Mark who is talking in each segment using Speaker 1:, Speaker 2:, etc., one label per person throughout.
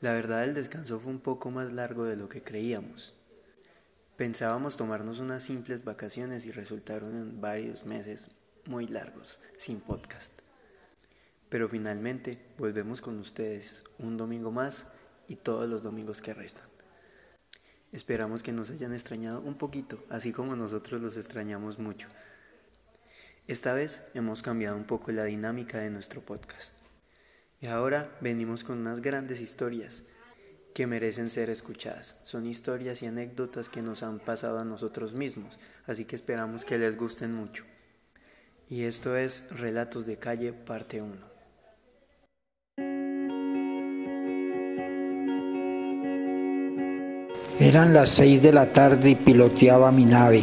Speaker 1: La verdad el descanso fue un poco más largo de lo que creíamos. Pensábamos tomarnos unas simples vacaciones y resultaron en varios meses muy largos, sin podcast. Pero finalmente volvemos con ustedes un domingo más y todos los domingos que restan. Esperamos que nos hayan extrañado un poquito, así como nosotros los extrañamos mucho. Esta vez hemos cambiado un poco la dinámica de nuestro podcast. Y ahora venimos con unas grandes historias que merecen ser escuchadas. Son historias y anécdotas que nos han pasado a nosotros mismos, así que esperamos que les gusten mucho. Y esto es Relatos de Calle, parte 1.
Speaker 2: Eran las 6 de la tarde y piloteaba mi nave.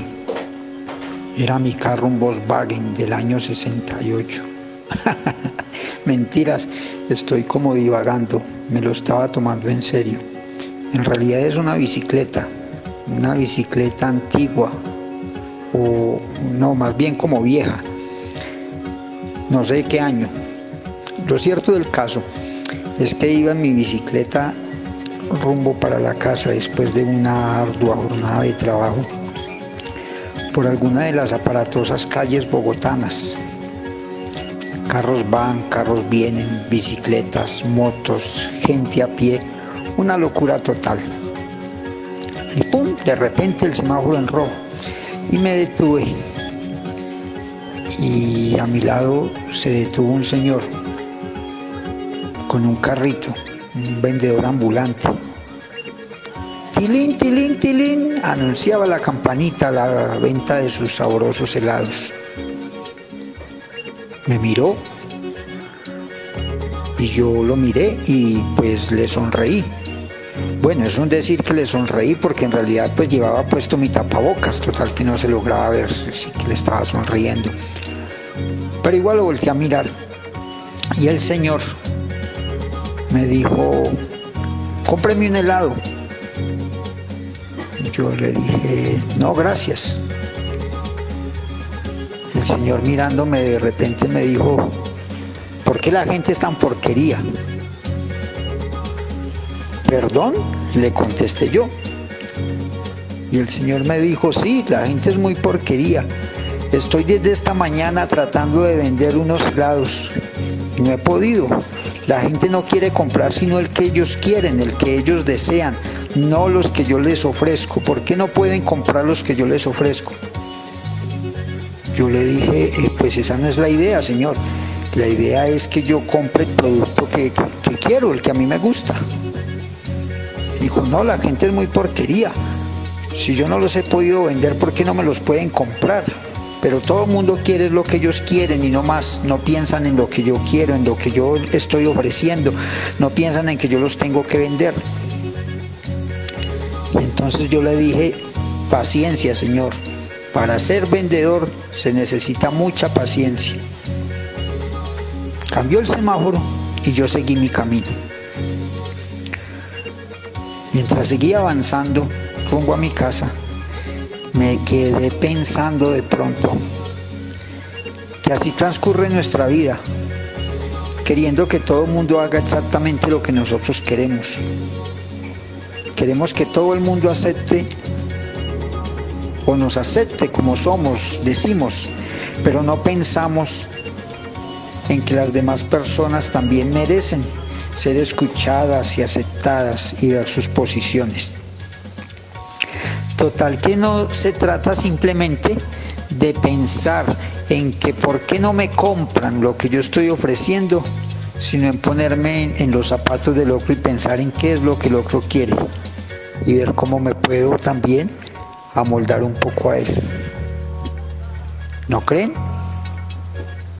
Speaker 2: Era mi carro un Volkswagen del año 68. Mentiras, estoy como divagando, me lo estaba tomando en serio. En realidad es una bicicleta, una bicicleta antigua, o no, más bien como vieja. No sé qué año. Lo cierto del caso es que iba en mi bicicleta rumbo para la casa después de una ardua jornada de trabajo por alguna de las aparatosas calles bogotanas. Carros van, carros vienen, bicicletas, motos, gente a pie, una locura total. Y pum, de repente el semáforo en rojo y me detuve. Y a mi lado se detuvo un señor con un carrito un vendedor ambulante. Tilín, tilín, tilín, anunciaba la campanita la venta de sus sabrosos helados. Me miró y yo lo miré y pues le sonreí. Bueno, es un decir que le sonreí porque en realidad pues llevaba puesto mi tapabocas, total que no se lograba ver si que le estaba sonriendo. Pero igual lo volteé a mirar y el señor me dijo, cómpreme un helado. Yo le dije, no, gracias. El señor mirándome de repente me dijo, ¿por qué la gente es tan porquería? Perdón, le contesté yo. Y el señor me dijo, sí, la gente es muy porquería. Estoy desde esta mañana tratando de vender unos helados y no he podido. La gente no quiere comprar sino el que ellos quieren, el que ellos desean, no los que yo les ofrezco. ¿Por qué no pueden comprar los que yo les ofrezco? Yo le dije, eh, pues esa no es la idea, señor. La idea es que yo compre el producto que, quiero, el que a mí me gusta. Dijo, no, la gente es muy porquería. Si yo no los he podido vender, ¿por qué no me los pueden comprar? pero todo el mundo quiere lo que ellos quieren y no más, no piensan en lo que yo quiero, en lo que yo estoy ofreciendo, no piensan en que yo los tengo que vender. entonces yo le dije, paciencia Señor, para ser vendedor se necesita mucha paciencia. Cambió el semáforo y yo seguí mi camino. Mientras seguía avanzando rumbo a mi casa, me quedé pensando de pronto que así transcurre nuestra vida, queriendo que todo el mundo haga exactamente lo que nosotros queremos. Queremos que todo el mundo acepte o nos acepte como somos, decimos, pero no pensamos en que las demás personas también merecen ser escuchadas y aceptadas y ver sus posiciones. Total que no se trata simplemente de pensar en que por qué no me compran lo que yo estoy ofreciendo, sino en ponerme en, los zapatos del otro y pensar en qué es lo que el otro quiere y ver cómo me puedo también amoldar un poco a él. ¿No creen?